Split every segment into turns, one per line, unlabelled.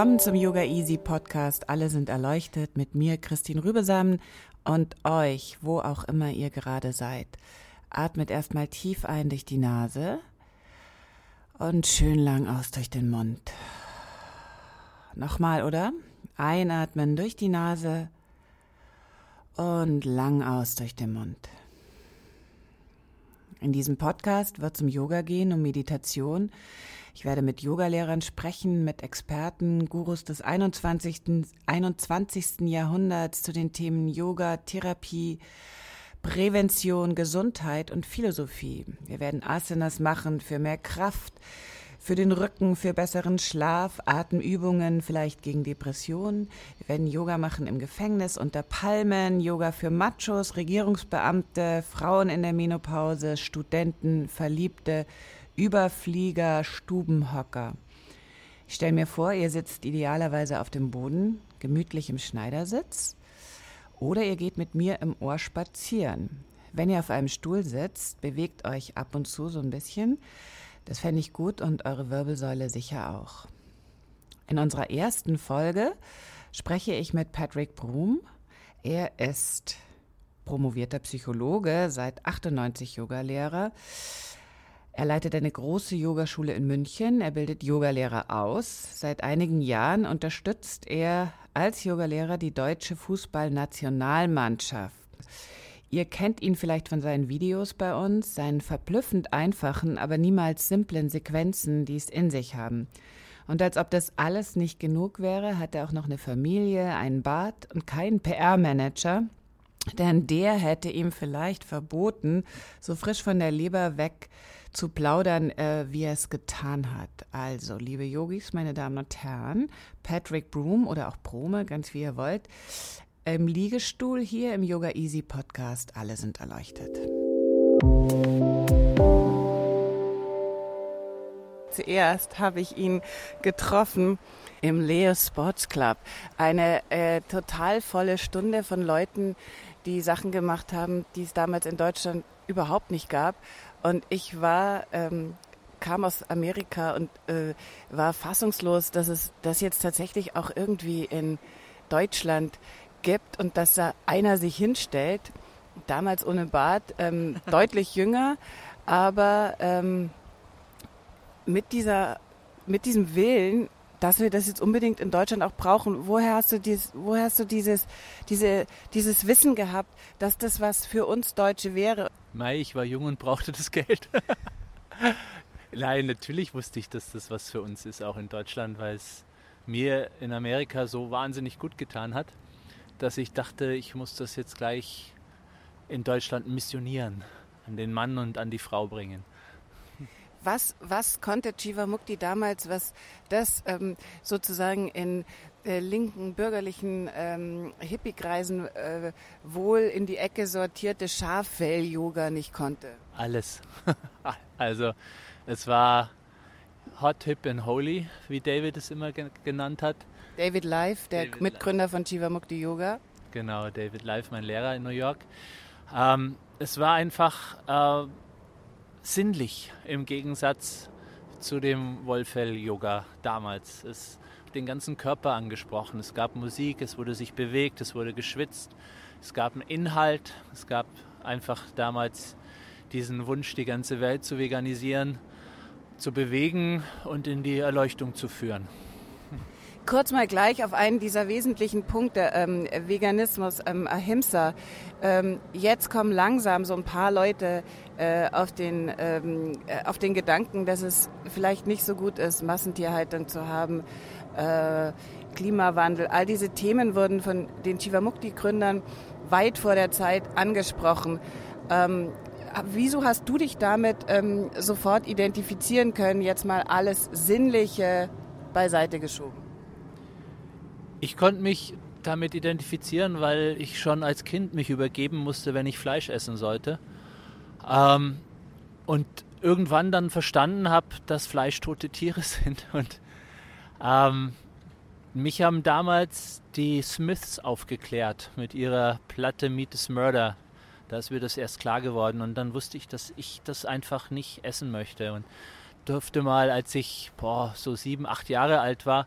Willkommen zum Yoga Easy Podcast. Alle sind erleuchtet mit mir, Christine Rübesamen und euch, wo auch immer ihr gerade seid. Atmet erstmal tief ein durch die Nase und schön lang aus durch den Mund. Nochmal, oder? Einatmen durch die Nase und lang aus durch den Mund. In diesem Podcast wird es um Yoga gehen, um Meditation. Ich werde mit Yogalehrern sprechen, mit Experten, Gurus des 21. 21. Jahrhunderts zu den Themen Yoga, Therapie, Prävention, Gesundheit und Philosophie. Wir werden Asanas machen für mehr Kraft, für den Rücken, für besseren Schlaf, Atemübungen, vielleicht gegen Depressionen. Wir werden Yoga machen im Gefängnis, unter Palmen, Yoga für Machos, Regierungsbeamte, Frauen in der Menopause, Studenten, Verliebte, Überflieger, Stubenhocker. Ich stelle mir vor, ihr sitzt idealerweise auf dem Boden, gemütlich im Schneidersitz oder ihr geht mit mir im Ohr spazieren. Wenn ihr auf einem Stuhl sitzt, bewegt euch ab und zu so ein bisschen. Das fände ich gut und eure Wirbelsäule sicher auch. In unserer ersten Folge spreche ich mit Patrick Broom. Er ist promovierter Psychologe, seit 98 Yogalehrer. Er leitet eine große Yogaschule in München. Er bildet Yogalehrer aus. Seit einigen Jahren unterstützt er als Yogalehrer die deutsche Fußballnationalmannschaft. Ihr kennt ihn vielleicht von seinen Videos bei uns, seinen verblüffend einfachen, aber niemals simplen Sequenzen, die es in sich haben. Und als ob das alles nicht genug wäre, hat er auch noch eine Familie, einen Bart und keinen PR-Manager, denn der hätte ihm vielleicht verboten, so frisch von der Leber weg zu plaudern, äh, wie er es getan hat. Also, liebe Yogis, meine Damen und Herren, Patrick Broom oder auch Brome, ganz wie ihr wollt, im Liegestuhl hier im Yoga Easy Podcast. Alle sind erleuchtet. Zuerst habe ich ihn getroffen im Leo Sports Club. Eine äh, total volle Stunde von Leuten, die Sachen gemacht haben, die es damals in Deutschland überhaupt nicht gab. Und ich war, ähm, kam aus Amerika und äh, war fassungslos, dass es das jetzt tatsächlich auch irgendwie in Deutschland gibt und dass da einer sich hinstellt, damals ohne Bart, ähm, deutlich jünger, aber ähm, mit dieser, mit diesem Willen, dass wir das jetzt unbedingt in Deutschland auch brauchen. Woher hast du dieses, woher hast du dieses, diese, dieses Wissen gehabt, dass das was für uns Deutsche wäre?
Mai, ich war jung und brauchte das Geld. Nein, natürlich wusste ich, dass das was für uns ist, auch in Deutschland, weil es mir in Amerika so wahnsinnig gut getan hat, dass ich dachte, ich muss das jetzt gleich in Deutschland missionieren, an den Mann und an die Frau bringen.
Was, was konnte Chivamukti damals, was das ähm, sozusagen in äh, linken bürgerlichen ähm, Hippie-Kreisen äh, wohl in die Ecke sortierte Schaffell-Yoga nicht konnte?
Alles. also es war Hot, Hip and Holy, wie David es immer genannt hat.
David Life, der David Mitgründer von Chivamukti Yoga.
Genau, David Life, mein Lehrer in New York. Ähm, es war einfach äh, sinnlich im Gegensatz zu dem Wolfell-Yoga damals. Es hat den ganzen Körper angesprochen. Es gab Musik, es wurde sich bewegt, es wurde geschwitzt, es gab einen Inhalt, es gab einfach damals diesen Wunsch, die ganze Welt zu veganisieren, zu bewegen und in die Erleuchtung zu führen
kurz mal gleich auf einen dieser wesentlichen Punkte, ähm, Veganismus, ähm, Ahimsa. Ähm, jetzt kommen langsam so ein paar Leute äh, auf, den, ähm, äh, auf den Gedanken, dass es vielleicht nicht so gut ist, Massentierhaltung zu haben. Äh, Klimawandel, all diese Themen wurden von den Chivamukti-Gründern weit vor der Zeit angesprochen. Ähm, wieso hast du dich damit ähm, sofort identifizieren können, jetzt mal alles Sinnliche beiseite geschoben?
Ich konnte mich damit identifizieren, weil ich schon als Kind mich übergeben musste, wenn ich Fleisch essen sollte. Ähm, und irgendwann dann verstanden habe, dass Fleisch tote Tiere sind. Und ähm, mich haben damals die Smiths aufgeklärt mit ihrer Platte Meat is Murder. Da ist mir das erst klar geworden. Und dann wusste ich, dass ich das einfach nicht essen möchte. Und durfte mal, als ich boah, so sieben, acht Jahre alt war,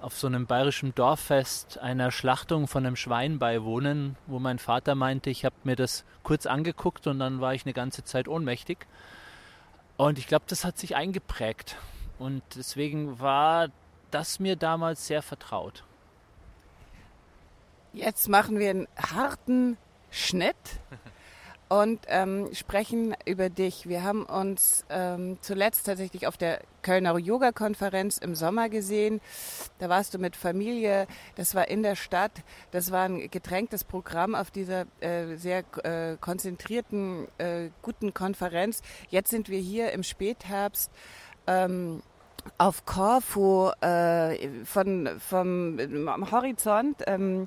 auf so einem bayerischen Dorffest einer Schlachtung von einem Schwein beiwohnen, wo mein Vater meinte, ich habe mir das kurz angeguckt und dann war ich eine ganze Zeit ohnmächtig. Und ich glaube, das hat sich eingeprägt. Und deswegen war das mir damals sehr vertraut.
Jetzt machen wir einen harten Schnitt und ähm, sprechen über dich. Wir haben uns ähm, zuletzt tatsächlich auf der Kölner Yoga-Konferenz im Sommer gesehen. Da warst du mit Familie, das war in der Stadt, das war ein getränktes Programm auf dieser äh, sehr äh, konzentrierten, äh, guten Konferenz. Jetzt sind wir hier im Spätherbst. Ähm, auf Korfu äh, von, vom am Horizont ähm,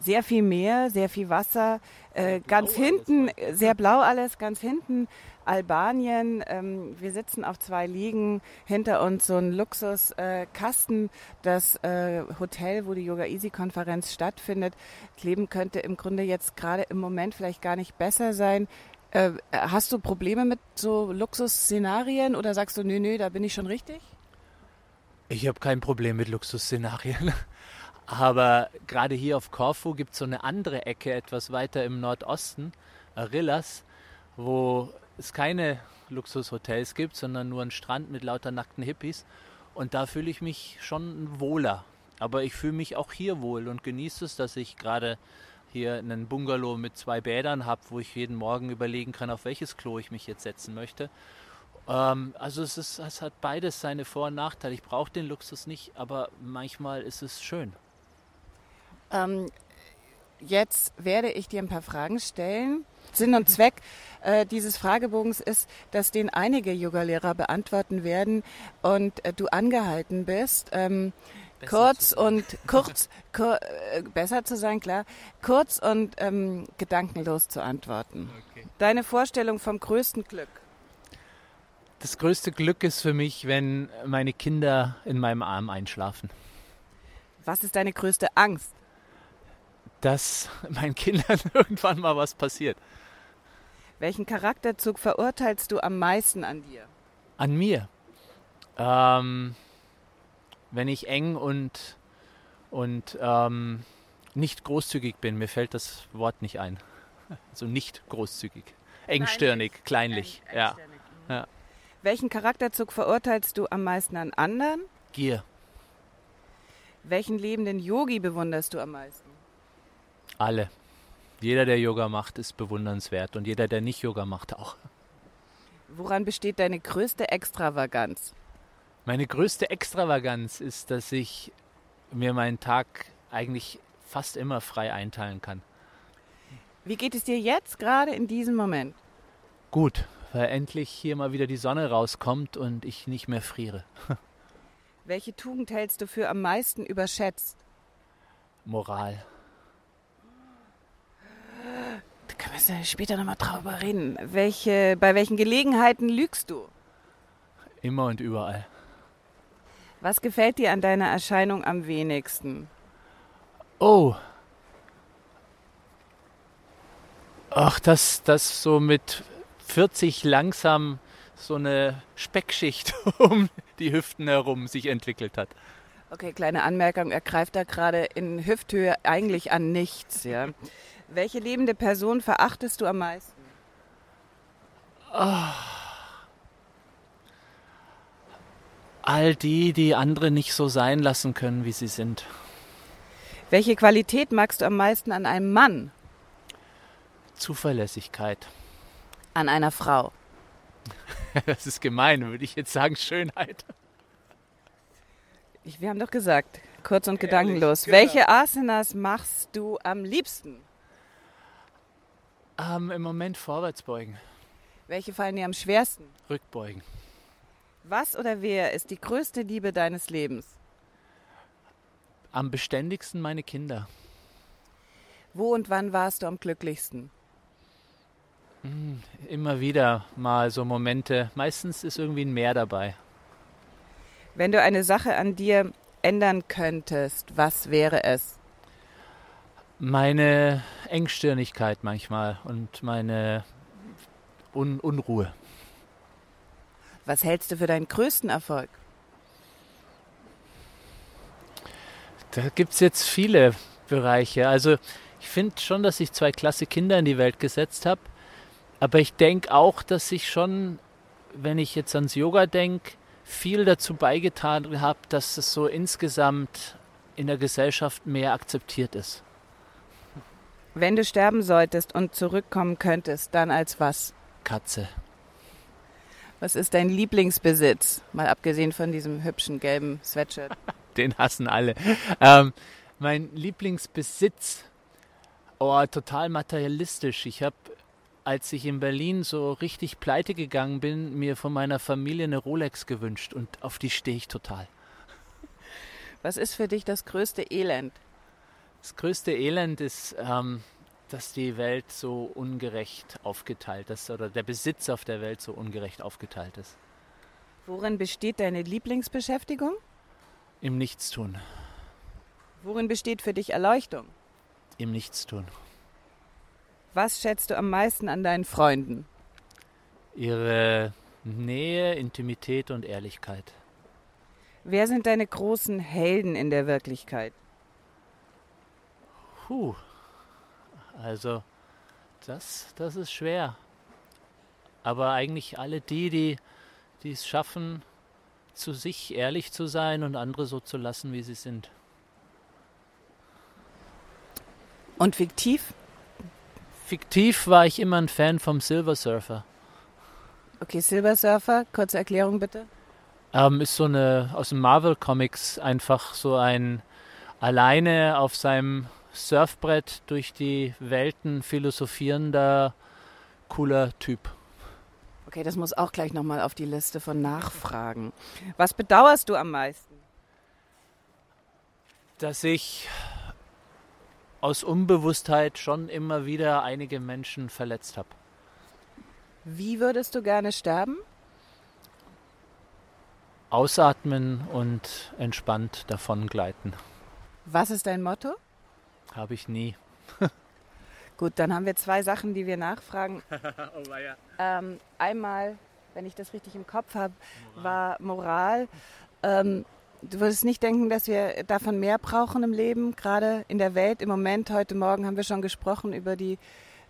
sehr viel Meer, sehr viel Wasser. Äh, ganz hinten, alles, sehr blau alles, ganz hinten Albanien. Ähm, wir sitzen auf zwei Liegen, hinter uns so ein Luxuskasten. Äh, das äh, Hotel, wo die Yoga Easy Konferenz stattfindet. Das Leben könnte im Grunde jetzt gerade im Moment vielleicht gar nicht besser sein. Äh, hast du Probleme mit so Luxusszenarien oder sagst du, nö, nö, da bin ich schon richtig?
Ich habe kein Problem mit Luxusszenarien. Aber gerade hier auf Korfu gibt es so eine andere Ecke, etwas weiter im Nordosten, Arillas, wo es keine Luxushotels gibt, sondern nur einen Strand mit lauter nackten Hippies. Und da fühle ich mich schon wohler. Aber ich fühle mich auch hier wohl und genieße es, dass ich gerade hier einen Bungalow mit zwei Bädern habe, wo ich jeden Morgen überlegen kann, auf welches Klo ich mich jetzt setzen möchte. Ähm, also es, ist, es hat beides seine Vor- und Nachteile. Ich brauche den Luxus nicht, aber manchmal ist es schön.
Ähm, jetzt werde ich dir ein paar Fragen stellen. Sinn und Zweck äh, dieses Fragebogens ist, dass den einige Yogalehrer beantworten werden und äh, du angehalten bist, ähm, kurz und kurz, kur, äh, besser zu sein, klar, kurz und ähm, gedankenlos zu antworten. Okay. Deine Vorstellung vom größten Glück?
Das größte Glück ist für mich, wenn meine Kinder in meinem Arm einschlafen.
Was ist deine größte Angst?
Dass meinen Kindern irgendwann mal was passiert.
Welchen Charakterzug verurteilst du am meisten an dir?
An mir. Ähm, wenn ich eng und, und ähm, nicht großzügig bin, mir fällt das Wort nicht ein. Also nicht großzügig. Engstirnig, kleinlich. Eng, ja. Mhm. ja.
Welchen Charakterzug verurteilst du am meisten an anderen?
Gier.
Welchen lebenden Yogi bewunderst du am meisten?
Alle. Jeder, der Yoga macht, ist bewundernswert und jeder, der nicht Yoga macht, auch.
Woran besteht deine größte Extravaganz?
Meine größte Extravaganz ist, dass ich mir meinen Tag eigentlich fast immer frei einteilen kann.
Wie geht es dir jetzt gerade in diesem Moment?
Gut, weil endlich hier mal wieder die Sonne rauskommt und ich nicht mehr friere.
Welche Tugend hältst du für am meisten überschätzt?
Moral.
Können wir später nochmal drüber reden. Welche, bei welchen Gelegenheiten lügst du?
Immer und überall.
Was gefällt dir an deiner Erscheinung am wenigsten?
Oh. Ach, dass das so mit 40 langsam so eine Speckschicht um die Hüften herum sich entwickelt hat.
Okay, kleine Anmerkung, er greift da gerade in Hüfthöhe eigentlich an nichts, ja. Welche lebende Person verachtest du am meisten? Oh.
All die, die andere nicht so sein lassen können, wie sie sind.
Welche Qualität magst du am meisten an einem Mann?
Zuverlässigkeit.
An einer Frau.
Das ist gemein, würde ich jetzt sagen, Schönheit.
Ich, wir haben doch gesagt, kurz und gedankenlos. Genau. Welche Asanas machst du am liebsten?
Ähm, Im Moment vorwärts beugen.
Welche fallen dir am schwersten?
Rückbeugen.
Was oder wer ist die größte Liebe deines Lebens?
Am beständigsten meine Kinder.
Wo und wann warst du am glücklichsten?
Hm, immer wieder mal so Momente. Meistens ist irgendwie ein Meer dabei.
Wenn du eine Sache an dir ändern könntest, was wäre es?
Meine Engstirnigkeit manchmal und meine Un Unruhe.
Was hältst du für deinen größten Erfolg?
Da gibt es jetzt viele Bereiche. Also ich finde schon, dass ich zwei klasse Kinder in die Welt gesetzt habe. Aber ich denke auch, dass ich schon, wenn ich jetzt ans Yoga denke, viel dazu beigetragen habe, dass es so insgesamt in der Gesellschaft mehr akzeptiert ist.
Wenn du sterben solltest und zurückkommen könntest, dann als was?
Katze.
Was ist dein Lieblingsbesitz? Mal abgesehen von diesem hübschen gelben Sweatshirt.
Den hassen alle. Ähm, mein Lieblingsbesitz, oh, total materialistisch. Ich habe als ich in Berlin so richtig pleite gegangen bin, mir von meiner Familie eine Rolex gewünscht und auf die stehe ich total.
Was ist für dich das größte Elend?
Das größte Elend ist, ähm, dass die Welt so ungerecht aufgeteilt ist oder der Besitz auf der Welt so ungerecht aufgeteilt ist.
Worin besteht deine Lieblingsbeschäftigung?
Im Nichtstun.
Worin besteht für dich Erleuchtung?
Im Nichtstun.
Was schätzt du am meisten an deinen Freunden?
Ihre Nähe, Intimität und Ehrlichkeit.
Wer sind deine großen Helden in der Wirklichkeit?
Puh. Also, das, das ist schwer. Aber eigentlich alle die, die, die es schaffen, zu sich ehrlich zu sein und andere so zu lassen, wie sie sind.
Und fiktiv?
Fiktiv war ich immer ein Fan vom Silver Surfer.
Okay, Silver Surfer, kurze Erklärung bitte.
Ähm, ist so eine aus den Marvel Comics einfach so ein alleine auf seinem Surfbrett durch die Welten philosophierender cooler Typ.
Okay, das muss auch gleich nochmal auf die Liste von Nachfragen. Was bedauerst du am meisten?
Dass ich aus Unbewusstheit schon immer wieder einige Menschen verletzt habe.
Wie würdest du gerne sterben?
Ausatmen und entspannt davon gleiten.
Was ist dein Motto?
Habe ich nie.
Gut, dann haben wir zwei Sachen, die wir nachfragen. oh, ja. ähm, einmal, wenn ich das richtig im Kopf habe, war Moral. Ähm, Du würdest nicht denken, dass wir davon mehr brauchen im Leben, gerade in der Welt im Moment. Heute Morgen haben wir schon gesprochen über die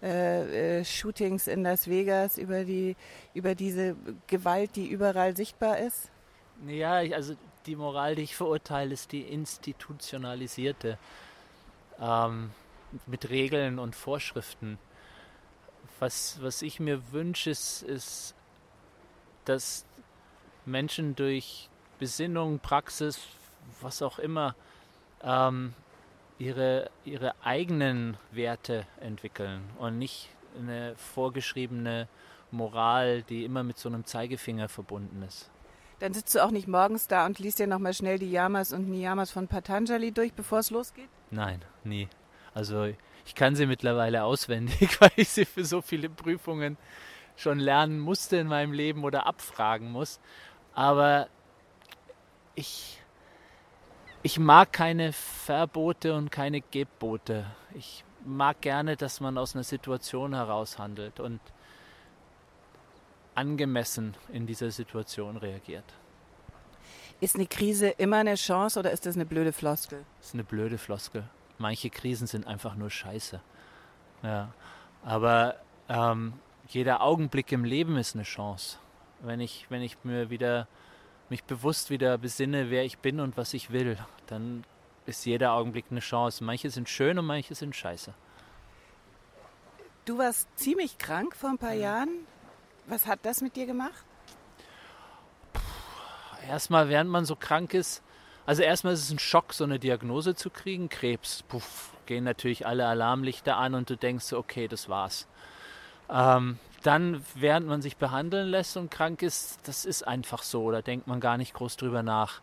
äh, äh, Shootings in Las Vegas, über, die, über diese Gewalt, die überall sichtbar ist.
Ja, also die Moral, die ich verurteile, ist die institutionalisierte ähm, mit Regeln und Vorschriften. Was, was ich mir wünsche, ist, ist, dass Menschen durch Besinnung, Praxis, was auch immer, ähm, ihre, ihre eigenen Werte entwickeln und nicht eine vorgeschriebene Moral, die immer mit so einem Zeigefinger verbunden ist.
Dann sitzt du auch nicht morgens da und liest dir nochmal schnell die Yamas und Niyamas von Patanjali durch, bevor es losgeht?
Nein, nie. Also ich kann sie mittlerweile auswendig, weil ich sie für so viele Prüfungen schon lernen musste in meinem Leben oder abfragen muss. Aber ich, ich mag keine Verbote und keine Gebote. Ich mag gerne, dass man aus einer Situation heraus handelt und angemessen in dieser Situation reagiert.
Ist eine Krise immer eine Chance oder ist das eine blöde Floskel?
Das ist eine blöde Floskel. Manche Krisen sind einfach nur Scheiße. Ja. Aber ähm, jeder Augenblick im Leben ist eine Chance. Wenn ich, wenn ich mir wieder mich bewusst wieder besinne, wer ich bin und was ich will, dann ist jeder Augenblick eine Chance. Manche sind schön und manche sind scheiße.
Du warst ziemlich krank vor ein paar ja. Jahren. Was hat das mit dir gemacht?
Erstmal, während man so krank ist, Also erstmal ist es ein Schock, so eine Diagnose zu kriegen. Krebs, puff, gehen natürlich alle Alarmlichter an und du denkst, okay, das war's. Ähm, dann, während man sich behandeln lässt und krank ist, das ist einfach so, da denkt man gar nicht groß drüber nach.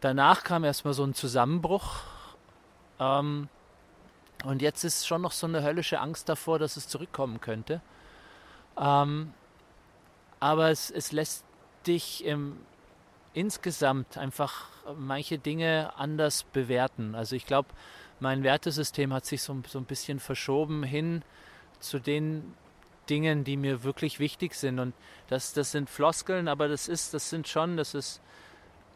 Danach kam erstmal so ein Zusammenbruch. Ähm, und jetzt ist schon noch so eine höllische Angst davor, dass es zurückkommen könnte. Ähm, aber es, es lässt dich im, insgesamt einfach manche Dinge anders bewerten. Also ich glaube, mein Wertesystem hat sich so, so ein bisschen verschoben hin zu den Dingen, die mir wirklich wichtig sind. Und das, das sind Floskeln, aber das ist, das sind schon, das ist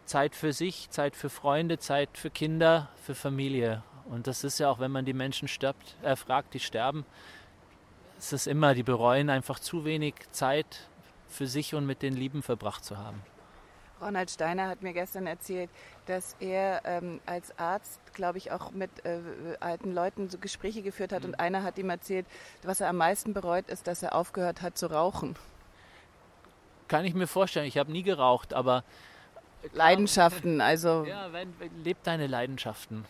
Zeit für sich, Zeit für Freunde, Zeit für Kinder, für Familie. Und das ist ja auch, wenn man die Menschen stirbt, äh, fragt, die sterben, es ist immer, die bereuen einfach zu wenig Zeit für sich und mit den Lieben verbracht zu haben.
Ronald Steiner hat mir gestern erzählt, dass er ähm, als Arzt, glaube ich, auch mit äh, alten Leuten so Gespräche geführt hat. Mhm. Und einer hat ihm erzählt, was er am meisten bereut, ist, dass er aufgehört hat zu rauchen.
Kann ich mir vorstellen. Ich habe nie geraucht, aber
Leidenschaften, also.
Ja, wenn, lebt deine Leidenschaften.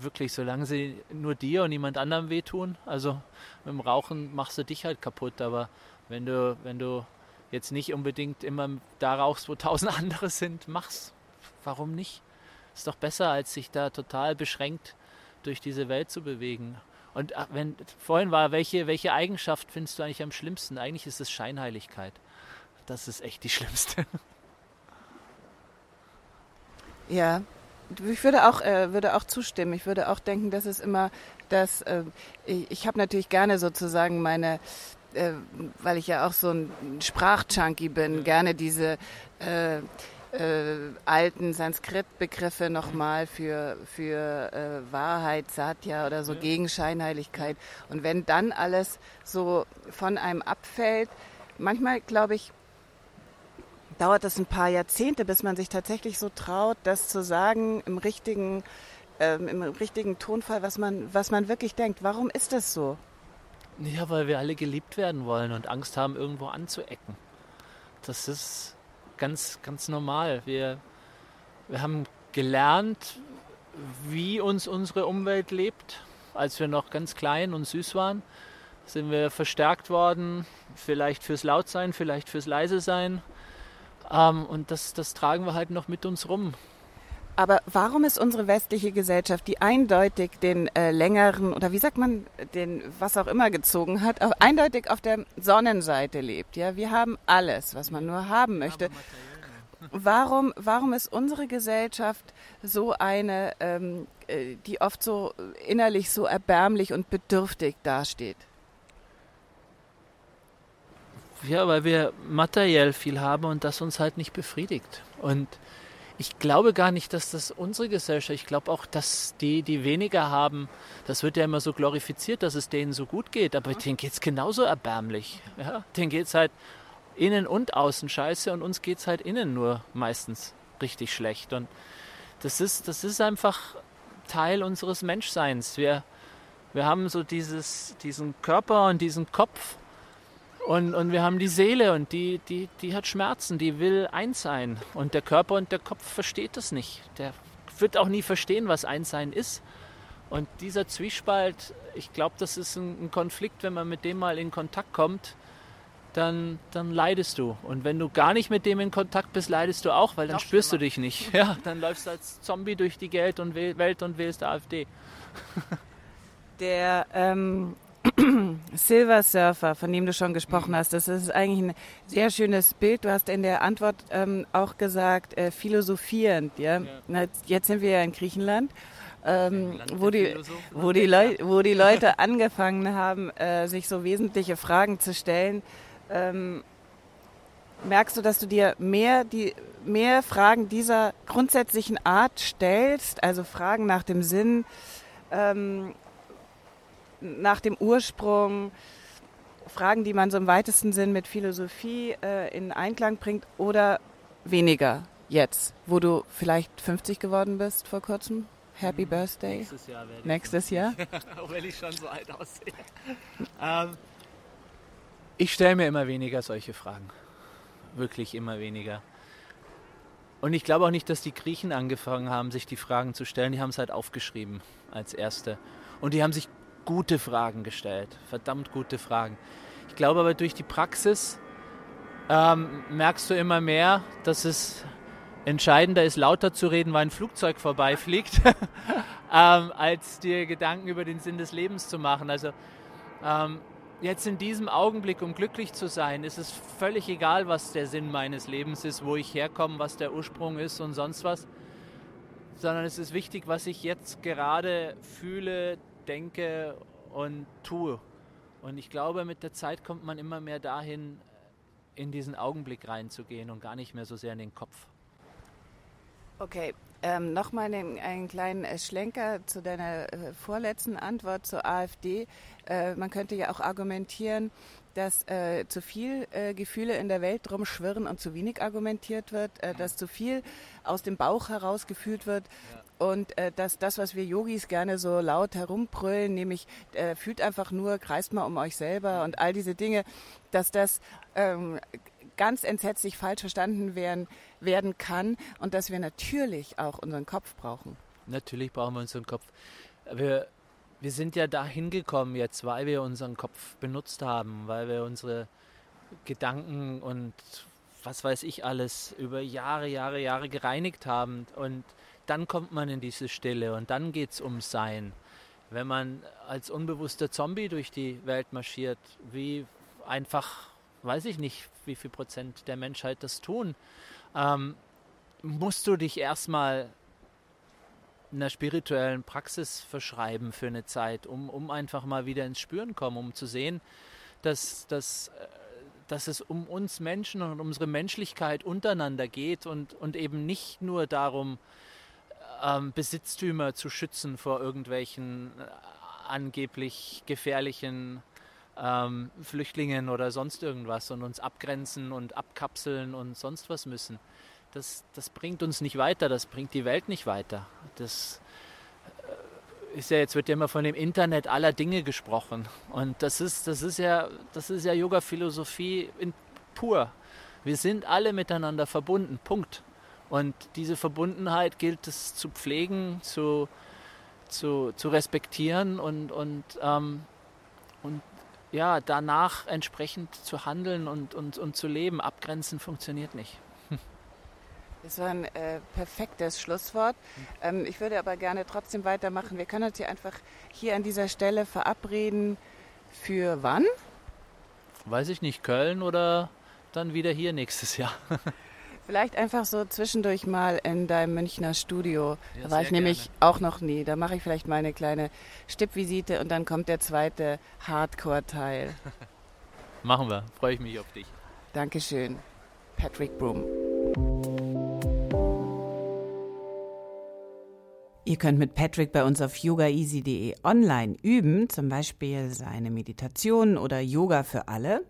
Wirklich, solange sie nur dir und niemand anderem wehtun. Also mit dem Rauchen machst du dich halt kaputt, aber wenn du, wenn du jetzt nicht unbedingt immer da rauchst, wo tausend andere sind, mach's. Warum nicht? Ist doch besser, als sich da total beschränkt durch diese Welt zu bewegen. Und ach, wenn vorhin war, welche, welche Eigenschaft findest du eigentlich am schlimmsten? Eigentlich ist es Scheinheiligkeit. Das ist echt die schlimmste.
Ja, ich würde auch, äh, würde auch zustimmen. Ich würde auch denken, dass es immer, dass äh, ich, ich habe natürlich gerne sozusagen meine äh, weil ich ja auch so ein Sprachjunkie bin, gerne diese äh, äh, alten Sanskrit-Begriffe nochmal für, für äh, Wahrheit, Satya oder so ja. gegen Scheinheiligkeit. Und wenn dann alles so von einem abfällt, manchmal glaube ich, dauert das ein paar Jahrzehnte, bis man sich tatsächlich so traut, das zu sagen im richtigen, ähm, im richtigen Tonfall, was man, was man wirklich denkt. Warum ist das so?
Ja, weil wir alle geliebt werden wollen und Angst haben, irgendwo anzuecken. Das ist ganz, ganz normal. Wir, wir haben gelernt, wie uns unsere Umwelt lebt. Als wir noch ganz klein und süß waren, sind wir verstärkt worden, vielleicht fürs Lautsein, vielleicht fürs Leise sein. Ähm, und das, das tragen wir halt noch mit uns rum.
Aber warum ist unsere westliche Gesellschaft, die eindeutig den äh, längeren oder wie sagt man, den was auch immer gezogen hat, auch eindeutig auf der Sonnenseite lebt? Ja, wir haben alles, was man nur haben möchte. Warum, warum ist unsere Gesellschaft so eine, ähm, äh, die oft so innerlich so erbärmlich und bedürftig dasteht?
Ja, weil wir materiell viel haben und das uns halt nicht befriedigt. Und ich glaube gar nicht, dass das unsere Gesellschaft, ich glaube auch, dass die, die weniger haben, das wird ja immer so glorifiziert, dass es denen so gut geht, aber denen geht es genauso erbärmlich. Ja? Denen geht es halt innen und außen scheiße und uns geht es halt innen nur meistens richtig schlecht. Und das ist, das ist einfach Teil unseres Menschseins. Wir, wir haben so dieses, diesen Körper und diesen Kopf und, und wir haben die Seele und die, die, die hat Schmerzen, die will eins sein. Und der Körper und der Kopf versteht das nicht. Der wird auch nie verstehen, was eins sein ist. Und dieser Zwiespalt, ich glaube, das ist ein, ein, Konflikt, wenn man mit dem mal in Kontakt kommt, dann, dann leidest du. Und wenn du gar nicht mit dem in Kontakt bist, leidest du auch, weil dann Noch spürst schlimmer. du dich nicht. Ja, dann läufst du als Zombie durch die Welt und wählst AfD.
Der ähm, Silver Surfer, von dem du schon gesprochen hast, das ist eigentlich ein sehr schönes Bild. Du hast in der Antwort ähm, auch gesagt, äh, philosophierend. Ja? ja. jetzt sind wir ja in Griechenland. Ähm, wo, die, wo, die wo die Leute angefangen haben, äh, sich so wesentliche Fragen zu stellen, ähm, merkst du, dass du dir mehr, die, mehr Fragen dieser grundsätzlichen Art stellst, also Fragen nach dem Sinn, ähm, nach dem Ursprung, Fragen, die man so im weitesten Sinn mit Philosophie äh, in Einklang bringt oder weniger jetzt, wo du vielleicht 50 geworden bist vor kurzem? Happy hm, Birthday.
Nächstes Jahr werde ich.
Nächstes Jahr?
Auch wenn ich schon so alt aussehe. ähm, ich stelle mir immer weniger solche Fragen. Wirklich immer weniger. und ich glaube auch nicht, dass die Griechen angefangen haben, sich die Fragen zu stellen. Die haben es halt aufgeschrieben als erste. Und die haben sich gute Fragen gestellt, verdammt gute Fragen. Ich glaube aber durch die Praxis ähm, merkst du immer mehr, dass es entscheidender ist, lauter zu reden, weil ein Flugzeug vorbeifliegt, ähm, als dir Gedanken über den Sinn des Lebens zu machen. Also ähm, jetzt in diesem Augenblick, um glücklich zu sein, ist es völlig egal, was der Sinn meines Lebens ist, wo ich herkomme, was der Ursprung ist und sonst was, sondern es ist wichtig, was ich jetzt gerade fühle, denke und tue. Und ich glaube, mit der Zeit kommt man immer mehr dahin, in diesen Augenblick reinzugehen und gar nicht mehr so sehr in den Kopf.
Okay, ähm, Nochmal einen, einen kleinen äh, Schlenker zu deiner äh, vorletzten Antwort zur AfD. Äh, man könnte ja auch argumentieren, dass äh, zu viel äh, Gefühle in der Welt drum schwirren und zu wenig argumentiert wird, äh, dass zu viel aus dem Bauch heraus gefühlt wird. Ja. Und äh, dass das, was wir Yogis gerne so laut herumbrüllen, nämlich äh, fühlt einfach nur, kreist mal um euch selber und all diese Dinge, dass das ähm, ganz entsetzlich falsch verstanden werden, werden kann und dass wir natürlich auch unseren Kopf brauchen.
Natürlich brauchen wir unseren Kopf. Wir, wir sind ja da hingekommen jetzt, weil wir unseren Kopf benutzt haben, weil wir unsere Gedanken und was weiß ich alles über Jahre, Jahre, Jahre gereinigt haben. Und dann kommt man in diese Stille und dann geht es um Sein. Wenn man als unbewusster Zombie durch die Welt marschiert, wie einfach, weiß ich nicht, wie viel Prozent der Menschheit das tun, ähm, musst du dich erstmal einer spirituellen Praxis verschreiben für eine Zeit, um, um einfach mal wieder ins Spüren kommen, um zu sehen, dass, dass, äh, dass es um uns Menschen und unsere Menschlichkeit untereinander geht und, und eben nicht nur darum, ähm, Besitztümer zu schützen vor irgendwelchen äh, angeblich gefährlichen ähm, Flüchtlingen oder sonst irgendwas und uns abgrenzen und abkapseln und sonst was müssen. Das, das bringt uns nicht weiter, das bringt die Welt nicht weiter. Das äh, ist ja, jetzt wird ja immer von dem Internet aller Dinge gesprochen. Und das ist, das ist ja, das ist ja Yoga-Philosophie pur. Wir sind alle miteinander verbunden. Punkt. Und diese Verbundenheit gilt es zu pflegen, zu, zu, zu respektieren und, und, ähm, und ja, danach entsprechend zu handeln und, und, und zu leben. Abgrenzen funktioniert nicht.
Das war ein äh, perfektes Schlusswort. Ähm, ich würde aber gerne trotzdem weitermachen. Wir können uns hier einfach hier an dieser Stelle verabreden. Für wann?
Weiß ich nicht, Köln oder dann wieder hier nächstes Jahr.
Vielleicht einfach so zwischendurch mal in deinem Münchner Studio. Ja, da war ich nämlich auch noch nie. Da mache ich vielleicht mal eine kleine Stippvisite und dann kommt der zweite Hardcore-Teil.
Machen wir. Freue ich mich auf dich.
Dankeschön. Patrick Broom. Ihr könnt mit Patrick bei uns auf yogaeasy.de online üben, zum Beispiel seine Meditation oder Yoga für alle.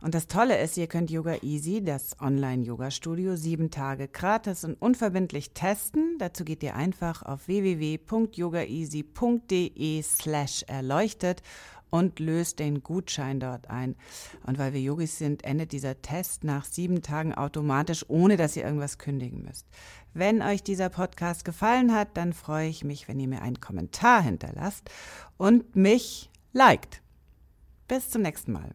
Und das Tolle ist, ihr könnt Yoga Easy, das Online-Yoga-Studio, sieben Tage gratis und unverbindlich testen. Dazu geht ihr einfach auf www.yogaeasy.de slash erleuchtet und löst den Gutschein dort ein. Und weil wir Yogis sind, endet dieser Test nach sieben Tagen automatisch, ohne dass ihr irgendwas kündigen müsst. Wenn euch dieser Podcast gefallen hat, dann freue ich mich, wenn ihr mir einen Kommentar hinterlasst und mich liked. Bis zum nächsten Mal.